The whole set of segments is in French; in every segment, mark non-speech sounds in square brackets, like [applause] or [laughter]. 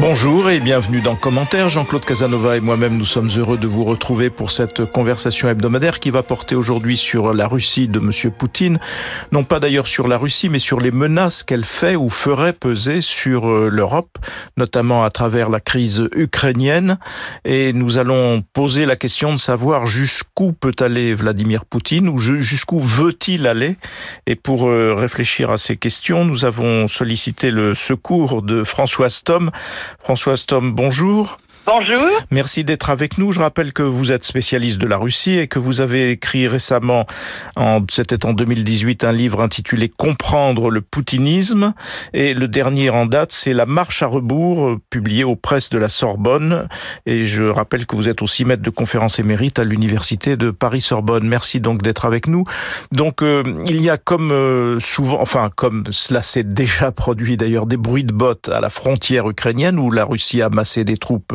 Bonjour et bienvenue dans Commentaire. Jean-Claude Casanova et moi-même, nous sommes heureux de vous retrouver pour cette conversation hebdomadaire qui va porter aujourd'hui sur la Russie de Monsieur Poutine. Non pas d'ailleurs sur la Russie, mais sur les menaces qu'elle fait ou ferait peser sur euh, l'Europe, notamment à travers la crise ukrainienne. Et nous allons poser la question de savoir jusqu'où peut aller Vladimir Poutine ou jusqu'où veut-il aller. Et pour euh, réfléchir à ces questions, nous avons sollicité le secours de François Stom, Françoise Tom, bonjour. Bonjour. Merci d'être avec nous. Je rappelle que vous êtes spécialiste de la Russie et que vous avez écrit récemment, en, c'était en 2018, un livre intitulé Comprendre le poutinisme. Et le dernier en date, c'est La marche à rebours, publié aux presses de la Sorbonne. Et je rappelle que vous êtes aussi maître de conférence émérite à l'université de Paris-Sorbonne. Merci donc d'être avec nous. Donc, euh, il y a comme euh, souvent, enfin, comme cela s'est déjà produit d'ailleurs, des bruits de bottes à la frontière ukrainienne où la Russie a massé des troupes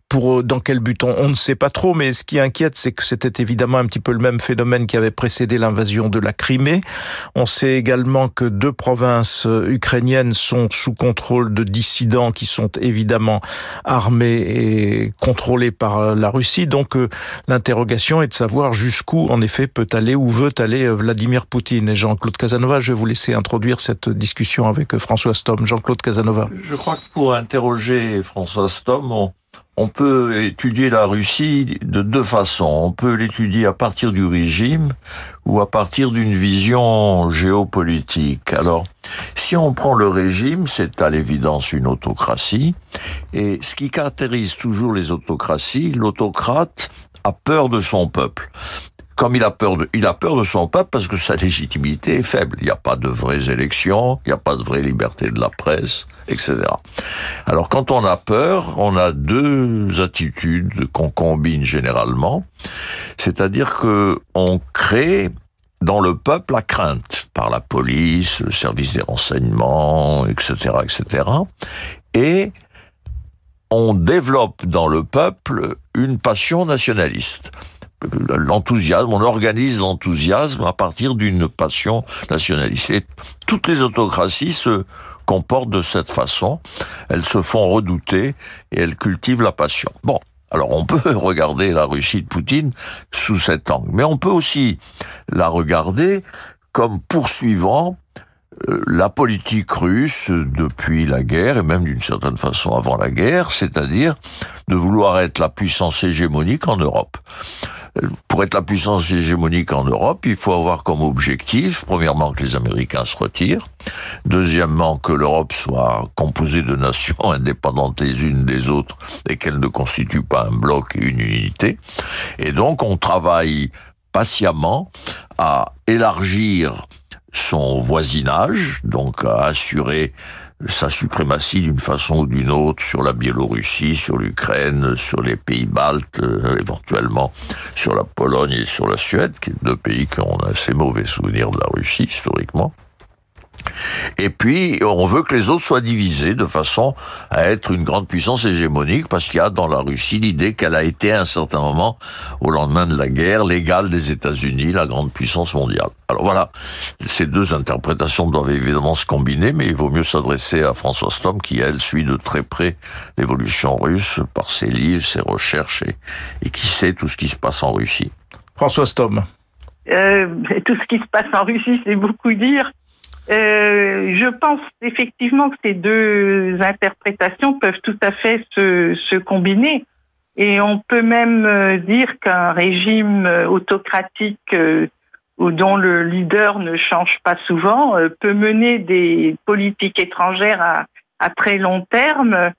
pour euh, dans quel but on, ne sait pas trop, mais ce qui inquiète, c'est que c'était évidemment un petit peu le même phénomène qui avait précédé l'invasion de la Crimée. On sait également que deux provinces euh, ukrainiennes sont sous contrôle de dissidents qui sont évidemment armés et contrôlés par euh, la Russie. Donc l'interrogation est de savoir jusqu'où, en effet, peut aller ou veut aller Vladimir Poutine. Et Jean-Claude Casanova, je vais vous laisser introduire cette discussion avec François Stom. Jean-Claude Casanova. Je crois que pour interroger François Stom, on, on peut étudier la Russie de deux façons. On peut l'étudier à partir du régime ou à partir d'une vision géopolitique. Alors, si on prend le régime, c'est à l'évidence une autocratie. Et ce qui caractérise toujours les autocraties, l'autocrate a peur de son peuple comme il a peur de, il a peur de son peuple parce que sa légitimité est faible. Il n'y a pas de vraies élections, il n'y a pas de vraie liberté de la presse, etc. Alors quand on a peur, on a deux attitudes qu'on combine généralement. C'est-à-dire que on crée dans le peuple la crainte par la police, le service des renseignements, etc., etc. Et on développe dans le peuple une passion nationaliste l'enthousiasme, on organise l'enthousiasme à partir d'une passion nationaliste. Et toutes les autocraties se comportent de cette façon. Elles se font redouter et elles cultivent la passion. Bon. Alors on [laughs] peut regarder la Russie de Poutine sous cet angle, mais on peut aussi la regarder comme poursuivant la politique russe depuis la guerre, et même d'une certaine façon avant la guerre, c'est-à-dire de vouloir être la puissance hégémonique en Europe pour être la puissance hégémonique en Europe, il faut avoir comme objectif, premièrement, que les Américains se retirent, deuxièmement, que l'Europe soit composée de nations [laughs] indépendantes les unes des autres et qu'elle ne constitue pas un bloc et une unité. Et donc, on travaille patiemment à élargir son voisinage, donc à assurer sa suprématie d'une façon ou d'une autre sur la Biélorussie, sur l'Ukraine, sur les pays baltes, euh, éventuellement sur la Pologne et sur la Suède, qui sont deux pays qui ont assez mauvais souvenirs de la Russie historiquement. Et puis, on veut que les autres soient divisés de façon à être une grande puissance hégémonique, parce qu'il y a dans la Russie l'idée qu'elle a été à un certain moment, au lendemain de la guerre, l'égale des États-Unis, la grande puissance mondiale. Alors voilà, ces deux interprétations doivent évidemment se combiner, mais il vaut mieux s'adresser à François Stom, qui, elle, suit de très près l'évolution russe par ses livres, ses recherches, et, qui sait tout ce qui se passe en Russie. François Stom. Euh, tout ce qui se passe en Russie, c'est beaucoup dire. Euh, je pense effectivement que ces deux interprétations peuvent tout à fait se, se combiner. Et on peut même euh, dire qu'un régime euh, autocratique euh, dont le leader ne change pas souvent peut mener des politiques étrangères à, à très long terme euh,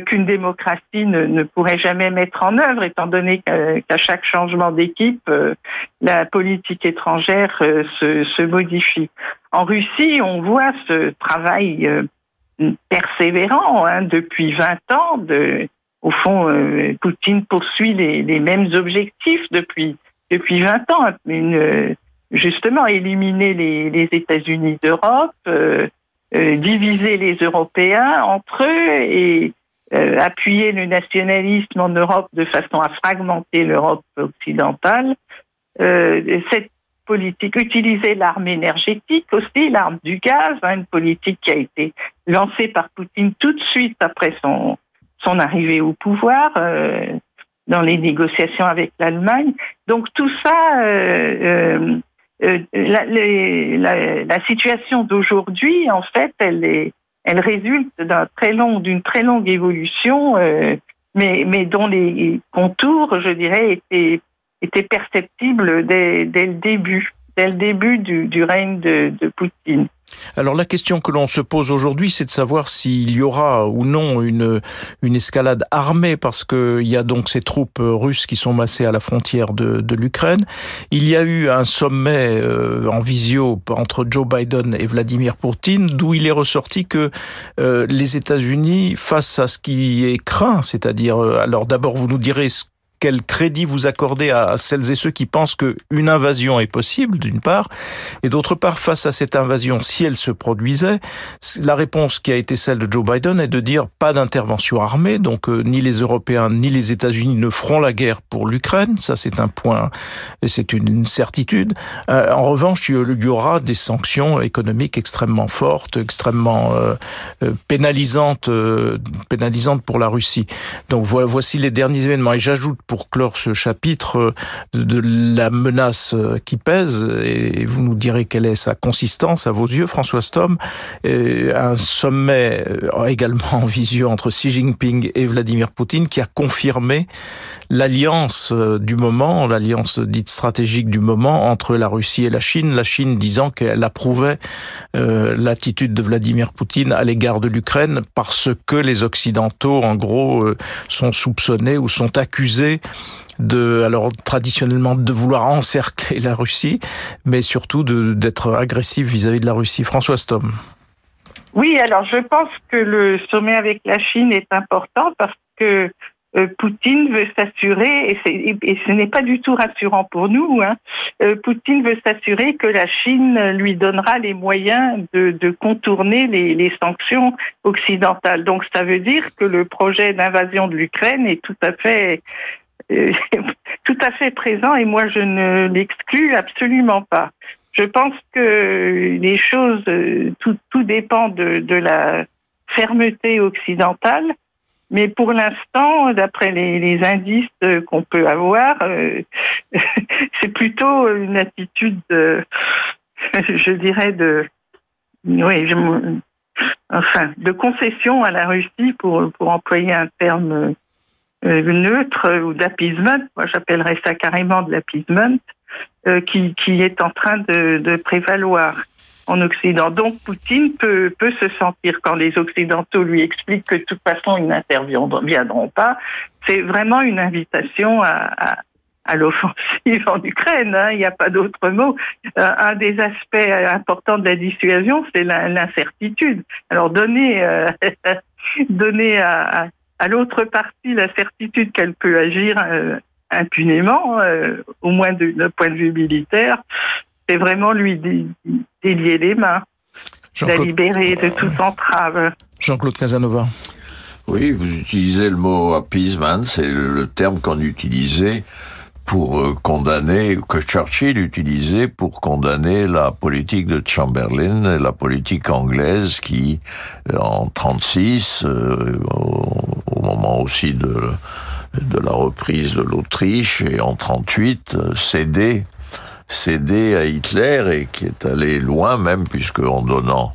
qu'une démocratie ne, pourrait jamais mettre en œuvre, étant donné qu'à chaque changement d'équipe, euh, la politique étrangère euh, se, modifie. En Russie, on voit ce travail persévérant hein, depuis 20 ans. Au fond, Poutine poursuit les, mêmes objectifs depuis depuis 20 ans. Justement, éliminer les États-Unis d'Europe, diviser les Européens entre eux et euh, appuyer le nationalisme en Europe de façon à fragmenter l'Europe occidentale. Euh, cette politique, utiliser l'arme énergétique aussi, l'arme du gaz, hein, une politique qui a été lancée par Poutine tout de suite après son, son arrivée au pouvoir. Euh, dans les négociations avec l'Allemagne. Donc tout ça, euh, euh, la, la, la, situation d'aujourd'hui, en fait, elle est, elle résulte d'une très longue évolution, mais, mais dont les contours, je dirais, étaient était perceptible dès, le début, dès le début du, règne de Poutine. Alors la question que l'on se pose aujourd'hui, c'est de savoir s'il y aura ou non une, une escalade armée, parce qu'il y a donc ces troupes russes qui sont massées à la frontière de, de l'Ukraine. Il y a eu un sommet euh, en visio entre Joe Biden et Vladimir Poutine, d'où il est ressorti que euh, les États-Unis, face à ce qui est craint, c'est-à-dire, euh, alors d'abord vous nous direz ce quel crédit vous accordez à celles et ceux qui pensent qu'une invasion est possible, d'une part, et d'autre part, face à cette invasion, si elle se produisait, la réponse qui a été celle de Joe Biden est de dire pas d'intervention armée, donc euh, ni les Européens ni les États-Unis ne feront la guerre pour l'Ukraine, ça c'est un point, c'est une certitude. Euh, en revanche, il y aura des sanctions économiques extrêmement fortes, extrêmement euh, pénalisantes, pénalisantes pour la Russie. Donc voici les derniers événements, et j'ajoute pour clore ce chapitre de la menace qui pèse, et vous nous direz quelle est sa consistance à vos yeux, François Stom, un sommet euh, également en visio entre Xi Jinping et Vladimir Poutine qui a confirmé l'alliance euh, du moment, l'alliance dite stratégique du moment entre la Russie et la Chine, la Chine disant qu'elle approuvait euh, l'attitude de Vladimir Poutine à l'égard de l'Ukraine parce que les Occidentaux, en gros, sont soupçonnés ou sont accusés alors traditionnellement de vouloir encercler la Russie, mais surtout d'être agressif vis-à-vis de la Russie. François Stom. Oui, alors je pense que le sommet avec la Chine est important parce que euh, Poutine veut s'assurer, et, ce n'est pas du tout rassurant pour nous, hein, euh, Poutine veut s'assurer que la Chine lui donnera les moyens de, contourner les, sanctions occidentales. Donc ça veut dire que le projet d'invasion de l'Ukraine est tout à fait euh, [laughs] tout à fait présent et moi je ne l'exclus absolument pas. Je pense que les choses, tout, tout dépend de, la fermeté occidentale mais pour l'instant, d'après les, indices qu'on peut avoir, euh, [laughs] c'est plutôt une attitude, de, [laughs] je dirais, de, oui, enfin, de concession à la Russie pour, pour employer un terme euh, neutre ou d'appeasement. Moi, j'appellerais ça carrément de l'appeasement, euh, qui, qui est en train de, prévaloir en Occident. Donc Poutine peut, peut se sentir, quand les Occidentaux lui expliquent que de toute façon ils n'interviendront pas, c'est vraiment une invitation à, à, l'offensive en Ukraine. Hein, il n'y a pas d'autre mot. Euh, un des aspects importants de la dissuasion, c'est l'incertitude. Alors donner, euh, [laughs] donner à l'autre partie la certitude qu'elle peut agir euh, impunément, euh, au moins d'un point de vue militaire, c'est vraiment lui délier les mains, la libérer de toute entrave. Jean-Claude Casanova. Oui, vous utilisez le mot appeasement, c'est le terme qu'on utilisait pour euh, condamner, que Churchill utilisait pour condamner la politique de Chamberlain, la politique anglaise qui, en 36, euh, au moment aussi de, de la reprise de l'Autriche et en 38, cédait cédé à Hitler et qui est allé loin même puisque en donnant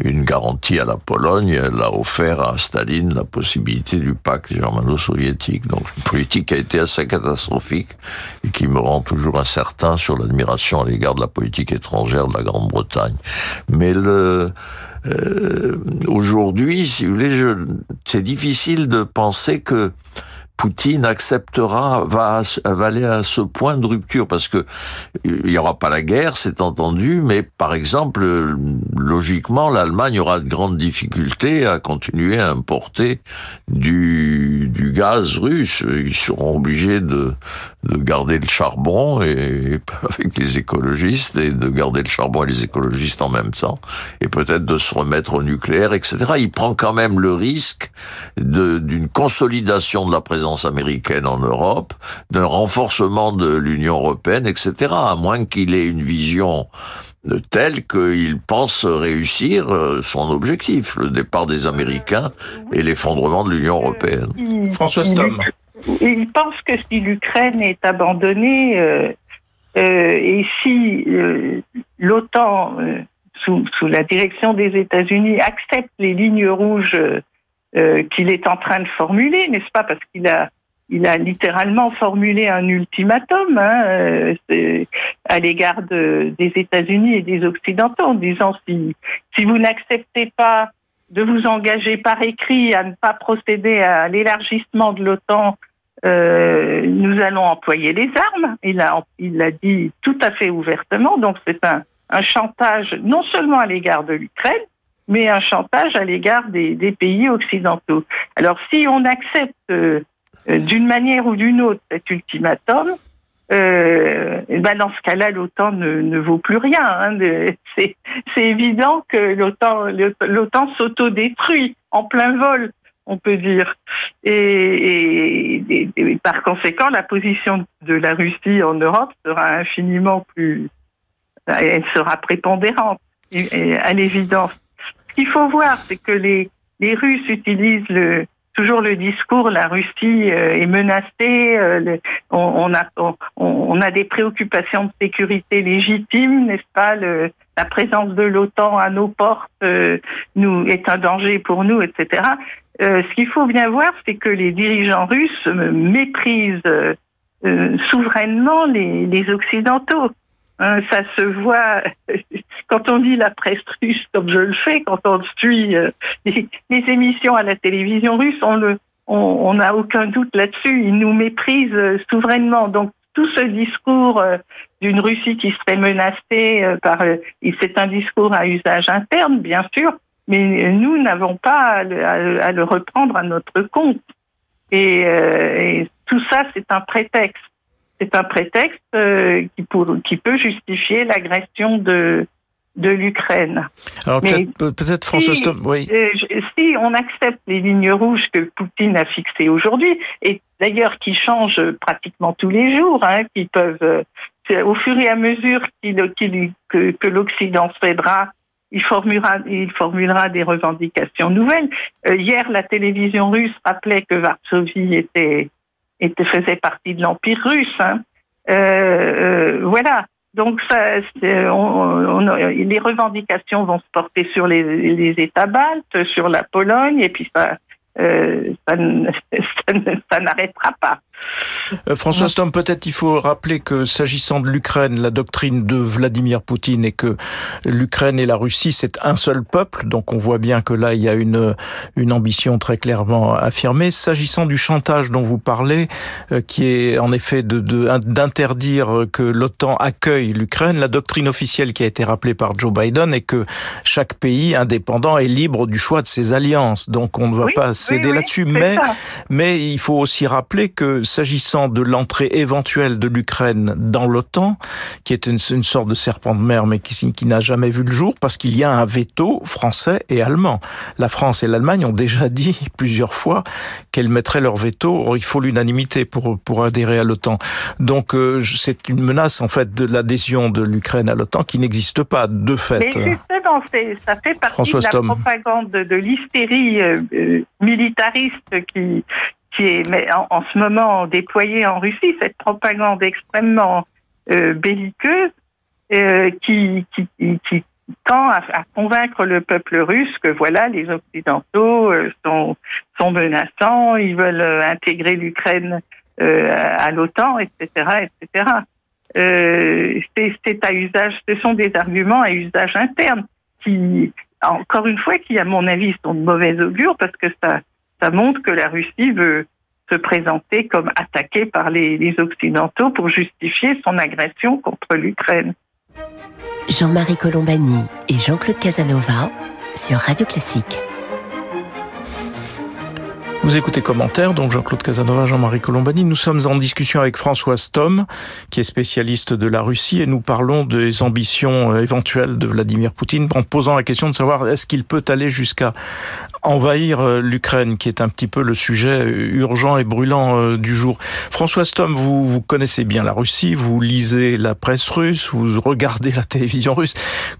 une garantie à la Pologne, elle a offert à Staline la possibilité du pacte germano-soviétique. Donc une politique qui a été assez catastrophique et qui me rend toujours incertain sur l'admiration à l'égard de la politique étrangère de la Grande-Bretagne. Mais le euh, aujourd'hui, si vous voulez, c'est difficile de penser que Poutine acceptera, va, aller à ce point de rupture parce que il n'y aura pas la guerre, c'est entendu, mais par exemple, logiquement, l'Allemagne aura de grandes difficultés à continuer à importer du, du gaz russe. Ils seront obligés de, de garder le charbon et [laughs] avec les écologistes et de garder le charbon et les écologistes en même temps et peut-être de se remettre au nucléaire, etc. Il prend quand même le risque d'une consolidation de la présence présence américaine en Europe, d'un renforcement de l'Union européenne, etc. À moins qu'il ait une vision telle qu'il pense réussir euh, son objectif, le départ des Américains et l'effondrement de l'Union européenne. François Stom. Il pense que si l'Ukraine est abandonnée euh, euh, et si l'OTAN, sous, sous, la direction des États-Unis, accepte les lignes rouges qu'il est en train de formuler, n'est-ce pas? Parce qu'il a il a littéralement formulé un ultimatum hein, euh, à l'égard de, des États-Unis et des Occidentaux en disant si, si vous n'acceptez pas de vous engager par écrit à ne pas procéder à l'élargissement de l'OTAN, euh, nous allons employer les armes. Il a, il l'a dit tout à fait ouvertement. Donc c'est un, un chantage non seulement à l'égard de l'Ukraine, mais un chantage à l'égard des, pays occidentaux. Alors si on accepte euh, d'une manière ou d'une autre cet ultimatum, euh, ben dans ce cas-là, l'OTAN ne, vaut plus rien. Hein. C'est évident que l'OTAN s'autodétruit en plein vol, on peut dire. Et, et, par conséquent, la position de la Russie en Europe sera infiniment plus... Elle sera prépondérante, à l'évidence. Ce qu'il faut voir, c'est que les, Russes utilisent toujours le discours la Russie euh, est menacée, euh, on, a des préoccupations de sécurité légitimes, n'est-ce pas? La présence de l'OTAN à nos portes euh, nous est un danger pour nous, etc. ce qu'il faut bien voir, c'est que les dirigeants russes méprisent souverainement les, les occidentaux. Hein, ça se voit quand on lit la presse russe, comme je le fais, quand on suit euh, les, émissions à la télévision russe, on le, on n'a aucun doute là-dessus. Ils nous méprisent euh, souverainement. Donc tout ce discours euh, d'une Russie qui serait menacée par, c'est un discours à usage interne, bien sûr, mais nous n'avons pas à le, reprendre à notre compte. et tout ça, c'est un prétexte c'est un prétexte qui, pour, qui peut justifier l'agression de, de l'Ukraine. Alors peut-être François si, oui. Euh, si on accepte les lignes rouges que Poutine a fixées aujourd'hui, et d'ailleurs qui changent pratiquement tous les jours, hein, qui peuvent, euh, au fur et à mesure que, que l'Occident cédera, il formulera, il formulera des revendications nouvelles. hier, la télévision russe rappelait que Varsovie était était, faisait partie de l'Empire russe. Hein. Euh, euh, voilà. Donc, ça, on, on, les revendications vont se porter sur les, les États baltes, sur la Pologne, et puis ça, euh, [laughs] ça, n'arrêtera pas. Euh, François Stom, peut-être il faut rappeler que s'agissant de l'Ukraine, la doctrine de Vladimir Poutine est que l'Ukraine et la Russie, c'est un seul peuple. Donc on voit bien que là, il y a une, une ambition très clairement affirmée. S'agissant du chantage dont vous parlez, euh, qui est en effet d'interdire de, que l'OTAN accueille l'Ukraine, la doctrine officielle qui a été rappelée par Joe Biden est que chaque pays indépendant est libre du choix de ses alliances. Donc on ne va pas céder là-dessus. Mais, mais il faut aussi rappeler que s'agissant de l'entrée éventuelle de l'Ukraine dans l'OTAN, qui est une, sorte de serpent de mer, mais qui, qui n'a jamais vu le jour, parce qu'il y a un veto français et allemand. La France et l'Allemagne ont déjà [laughs] dit plusieurs fois qu'elles mettraient leur veto. il faut l'unanimité pour, pour adhérer à l'OTAN. Donc, euh, c'est une menace, en fait, de l'adhésion de l'Ukraine à l'OTAN qui n'existe pas, de fait. Mais justement, ça fait partie de la propagande de, l'hystérie euh, euh, militariste qui, qui est en, ce moment déployée en Russie, cette propagande extrêmement euh, belliqueuse euh, qui, qui, qui, tend à, convaincre le peuple russe que voilà, les Occidentaux sont, sont menaçants, ils veulent intégrer l'Ukraine à l'OTAN, etc., etc. c'est à usage, ce sont des arguments à usage interne qui, encore une fois, qui à mon avis sont de mauvais augure parce que ça ça montre que la Russie veut se présenter comme attaquée par les, Occidentaux pour justifier son agression contre l'Ukraine. Jean-Marie Colombani et Jean-Claude Casanova sur Radio Classique. Vous écoutez commentaires, donc Jean-Claude Casanova, Jean-Marie Colombani. Nous sommes en discussion avec François Stom, qui est spécialiste de la Russie, et nous parlons des ambitions euh, éventuelles de Vladimir Poutine en posant la question de savoir est-ce qu'il peut aller jusqu'à envahir euh, l'Ukraine, qui est un petit peu le sujet urgent et brûlant du jour. François Stom, vous, vous connaissez bien la Russie, vous lisez la presse russe, vous regardez la télévision russe.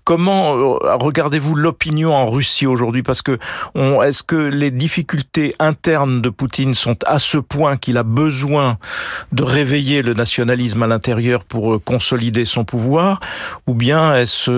Comment regardez-vous l'opinion en Russie aujourd'hui? Parce que est-ce que les difficultés internes de Poutine sont à ce point qu'il a besoin de réveiller le nationalisme à l'intérieur pour consolider son pouvoir, ou bien est-ce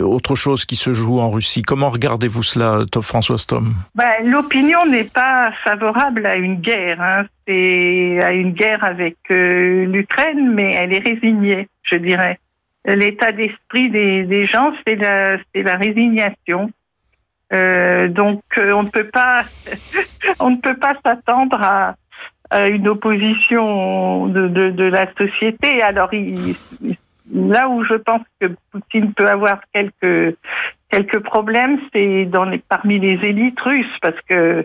autre chose qui se joue en Russie? Comment regardez-vous cela, François Stom? Ben, L'opinion n'est pas favorable à une guerre. Hein. C'est à une guerre avec euh, l'Ukraine, mais elle est résignée, je dirais. L'état d'esprit des, gens, c'est la, résignation. Euh, donc, euh, on ne peut pas, [laughs] s'attendre à, une opposition de, la société. Alors, là où je pense que Poutine peut avoir quelques quelques problèmes, c'est dans les parmi les élites russes parce que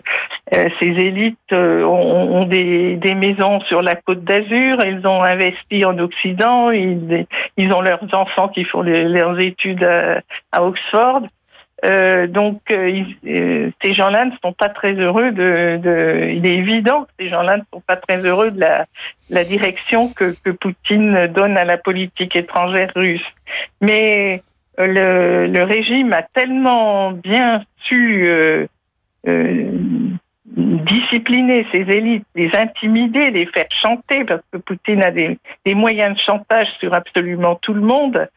euh, ces élites euh, ont, des, des, maisons sur la côte d'Azur, elles ont investi en Occident, ils, ils ont leurs enfants qui font leurs études à Oxford. Euh, donc, euh, euh, ces gens-là ne sont pas très heureux de, de, Il est évident que ces gens-là ne sont pas très heureux de la, la direction que, que, Poutine donne à la politique étrangère russe. Mais le, le régime a tellement bien su euh, discipliner ses élites, les intimider, les faire chanter, parce que Poutine a des, des moyens de chantage sur absolument tout le monde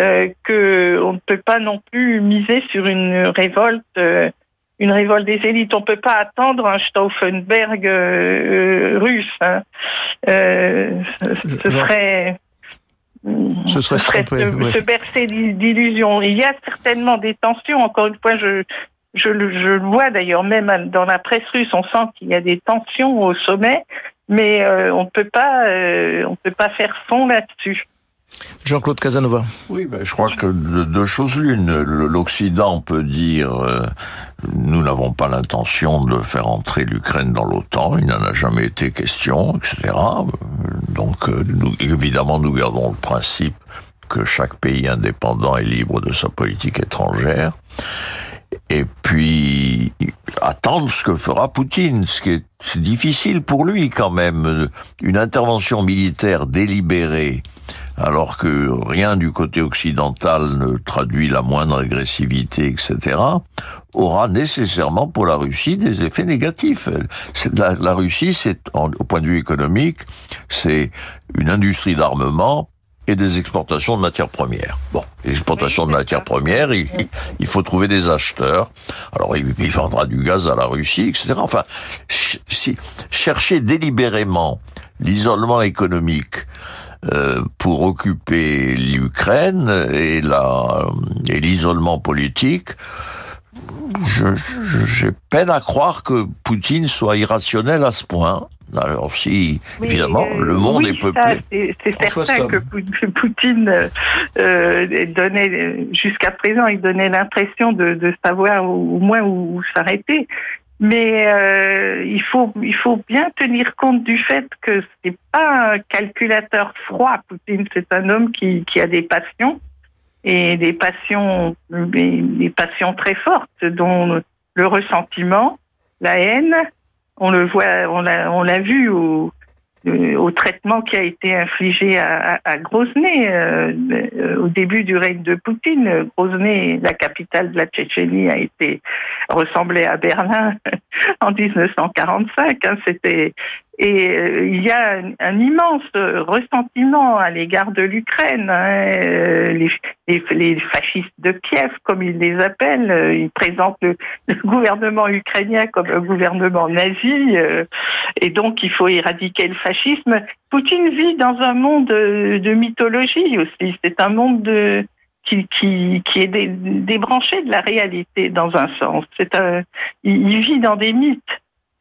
euh, qu'on ne peut pas non plus miser sur une révolte, euh, une révolte des élites. On ne peut pas attendre un Stauffenberg euh, russe. Hein. ce serait ce serait, se, bercer d'illusions. Il y a certainement des tensions. Encore une fois, je, je, je le vois d'ailleurs même dans la presse russe, on sent qu'il y a des tensions au sommet, mais on ne peut pas, on peut pas faire fond là-dessus. Jean-Claude Casanova. Oui, ben, je crois que deux choses l'une. L'Occident peut dire euh, nous n'avons pas l'intention de faire entrer l'Ukraine dans l'OTAN, il n'en a jamais été question, etc. Donc, euh, évidemment, nous gardons le principe que chaque pays indépendant est libre de sa politique étrangère. Et puis attendre ce que fera Poutine, ce qui est, difficile pour lui quand même. Une intervention militaire délibérée alors que rien du côté occidental ne traduit la moindre agressivité, etc., aura nécessairement pour la Russie des effets négatifs. La Russie, c'est au point de vue économique, c'est une industrie d'armement et des exportations de matières premières. Bon, les exportations de matières premières, il, il, faut trouver des acheteurs. Alors, il, il, vendra du gaz à la Russie, etc. Enfin, si, chercher délibérément l'isolement économique euh, pour occuper l'Ukraine et la et l'isolement politique, j'ai peine à croire que Poutine soit irrationnel à ce point. Alors si, évidemment, euh, le monde est peuplé. C'est certain que Poutine euh, donnait, jusqu'à présent, il donnait l'impression de, de, savoir au moins où s'arrêter. Mais euh, il faut il faut bien tenir compte du fait que c'est pas un calculateur froid. Poutine, c'est un homme qui, qui a des passions et des passions des, passions très fortes, dont le ressentiment, la haine. On le voit, on l'a vu au euh, au traitement qui a été infligé à, à, Grozny euh, au début du règne de Poutine. Grozny, la capitale de la Tchétchénie, a été ressemblée à Berlin [laughs] en 1945. Hein, C'était et euh, il y a un, immense ressentiment à l'égard de l'Ukraine. Hein. Euh, les, les, fascistes de Kiev, comme ils les appellent, euh, ils présentent le, gouvernement ukrainien comme un gouvernement nazi, et donc il faut éradiquer le fascisme. Poutine vit dans un monde de, mythologie aussi. C'est un monde de, qui, qui, qui est débranché de la réalité dans un sens. C'est un, il vit dans des mythes.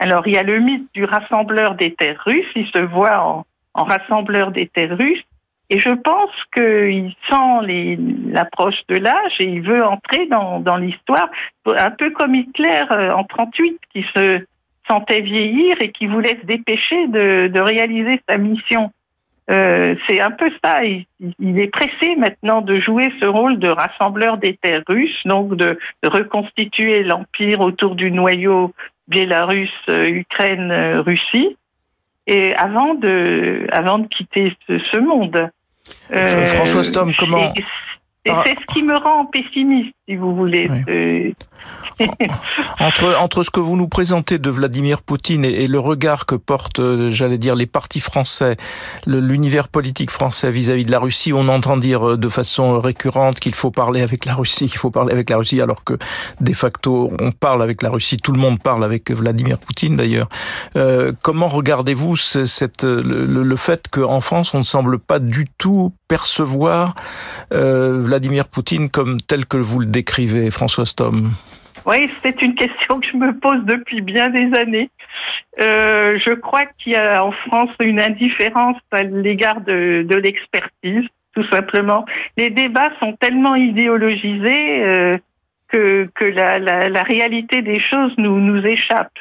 Alors, il y a le mythe du rassembleur des terres russes. Il se voit en, rassembleur des terres russes. Et je pense qu'il sent l'approche de l'âge et il veut entrer dans, l'histoire, un peu comme Hitler euh, en 38, qui se sentait vieillir et qui voulait se dépêcher de, réaliser sa mission. Euh, c'est un peu ça. Il, il, est pressé maintenant de jouer ce rôle de rassembleur des terres russes, donc de, reconstituer l'empire autour du noyau Biélorusse, euh, Ukraine, euh, Russie, et avant de, avant de quitter ce, ce monde. Euh, François Stom, comment et c'est ce qui me rend pessimiste, si vous voulez. Oui. entre, entre ce que vous nous présentez de Vladimir Poutine et, et le regard que portent, euh, j'allais dire, les partis français, l'univers politique français vis-à-vis -vis de la Russie, on entend dire euh, de façon récurrente qu'il faut parler avec la Russie, qu'il faut parler avec la Russie, alors que de facto, on parle avec la Russie, tout le monde parle avec Vladimir Poutine d'ailleurs. Euh, comment regardez-vous cette, le, le fait qu'en France, on ne semble pas du tout percevoir euh, Vladimir Poutine comme tel que vous le décrivez, François Stom Oui, c'est une question que je me pose depuis bien des années. Euh, je crois qu'il y a en France une indifférence à l'égard de, l'expertise, tout simplement. Les débats sont tellement idéologisés euh, que, la, réalité des choses nous, nous échappe.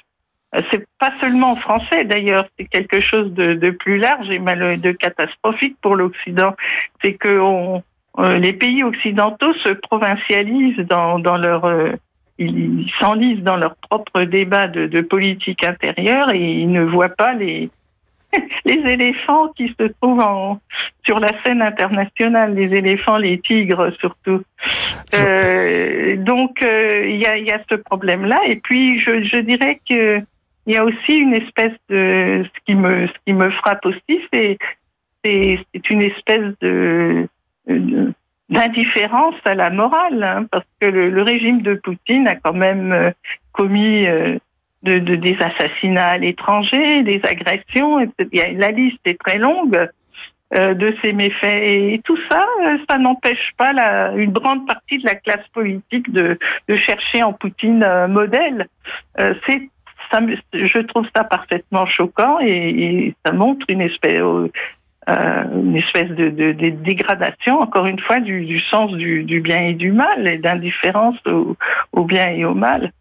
C'est pas seulement français d'ailleurs, c'est quelque chose de, plus large et de catastrophique pour l'Occident. C'est que on, euh, les pays occidentaux se provincialisent dans, dans leur euh, ils s'enlisent dans leur propre débat de, de, politique intérieure et ils ne voient pas les [laughs] les éléphants qui se trouvent en, sur la scène internationale, les éléphants, les tigres surtout. Euh, donc euh, il y, a, y, a, ce problème-là. Et puis je, je dirais que il y a aussi une espèce de ce qui me ce qui me frappe aussi, c'est c'est une espèce de d'indifférence à la morale, hein, parce que le, régime de Poutine a quand même euh, commis euh, de, de, des assassinats à l'étranger, des agressions. La liste est très longue euh, de ces méfaits et tout ça, ça n'empêche pas une grande partie de la classe politique de, chercher en Poutine un modèle. C'est je trouve ça parfaitement choquant et ça montre une espèce, euh, une espèce de, de, de, dégradation, encore une fois, du, du sens du, du, bien et du mal, et d'indifférence au, au, bien et au mal.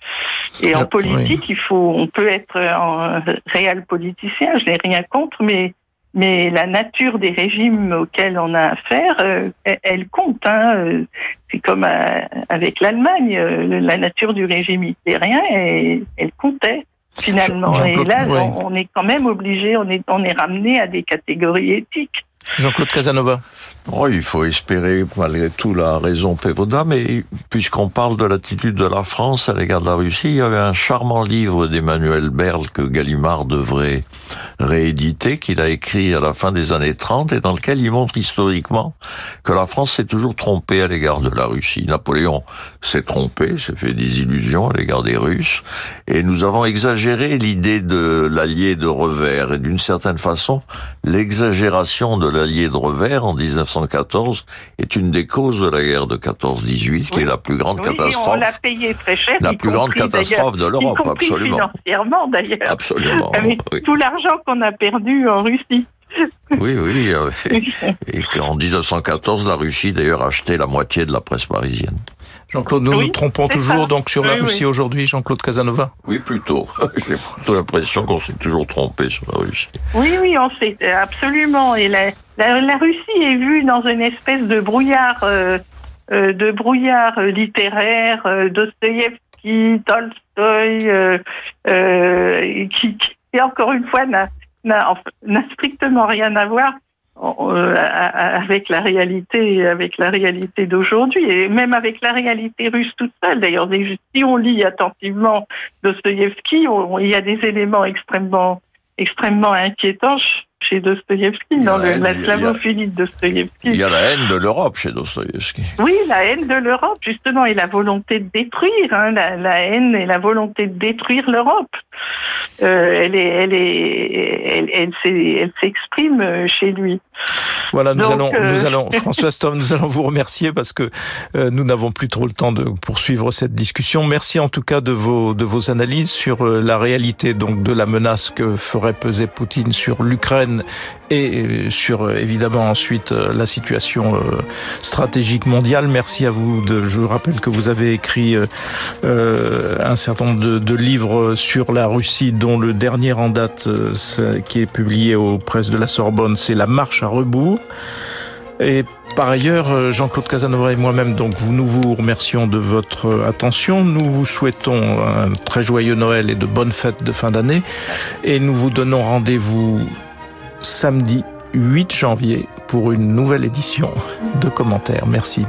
Et en politique, oui. il faut, on peut être un réel politicien, je n'ai rien contre, mais mais la nature des régimes auxquels on a affaire, euh, elle compte. Hein. C'est comme euh, avec l'Allemagne, euh, la nature du régime hitlérien, elle, elle comptait finalement. Et là, on, est quand même obligé, on est, on est ramené à des catégories éthiques. Jean-Claude Casanova. Oh, il faut espérer malgré tout la raison Pévoda, mais puisqu'on parle de l'attitude de la France à l'égard de la Russie, il y avait un charmant livre d'Emmanuel Berle que Gallimard devrait rééditer, qu'il a écrit à la fin des années 30 et dans lequel il montre historiquement que la France s'est toujours trompée à l'égard de la Russie. Napoléon s'est trompé, s'est fait des illusions à l'égard des Russes et nous avons exagéré l'idée de l'allié de revers et d'une certaine façon l'exagération de l'allié de revers en 1914 est une des causes de la guerre de 14-18, oui. qui est la plus grande oui, catastrophe. On l'a payé très cher. La plus grande catastrophe de l'Europe, absolument. Financièrement d'ailleurs. Absolument. Avec oui. tout l'argent qu'on a perdu en Russie. Oui, oui. Euh, et qu'en 1914, la Russie d'ailleurs achetait la moitié de la presse parisienne. Jean-Claude, nous oui, nous trompons toujours ça. donc sur oui, la Russie oui. aujourd'hui, Jean-Claude Casanova Oui, plutôt. [laughs] J'ai plutôt l'impression qu'on s'est toujours trompé sur la Russie. Oui, oui, on sait absolument. Et la, la, la, Russie est vue dans une espèce de brouillard, euh, euh, de brouillard littéraire, euh, Dostoïevski, Tolstoï, euh, qui, qui, encore une fois, n'a n'a strictement rien à voir euh, avec la réalité, avec la réalité d'aujourd'hui, et même avec la réalité russe toute seule. D'ailleurs, si on lit attentivement Dostoïevski, il y a des éléments extrêmement, extrêmement inquiétants chez Dostoïevski, dans le, la slavophilie de Dostoïevski. Il y a la haine de l'Europe chez Dostoïevski. Oui, la haine de l'Europe, justement, et la volonté de détruire, hein, la, la, haine et la volonté de détruire l'Europe. Euh, elle est, elle est, elle, elle, s'exprime chez lui. Voilà, nous Donc, allons, euh... nous allons, [laughs] François Stom, nous allons vous remercier parce que euh, nous n'avons plus trop le temps de poursuivre cette discussion. Merci en tout cas de vos, de vos analyses sur euh, la réalité donc de la menace que ferait peser Poutine sur l'Ukraine et sur évidemment ensuite la situation stratégique mondiale. Merci à vous. De, je rappelle que vous avez écrit un certain nombre de, de, livres sur la Russie, dont le dernier en date qui est publié aux presses de la Sorbonne, c'est La marche à rebours. Et par ailleurs, euh, Jean-Claude Casanova et moi-même, donc, nous vous remercions de votre attention. Nous vous souhaitons un très joyeux Noël et de bonnes fêtes de fin d'année. Et nous vous donnons rendez-vous samedi 8 janvier pour une nouvelle édition de commentaires. Merci.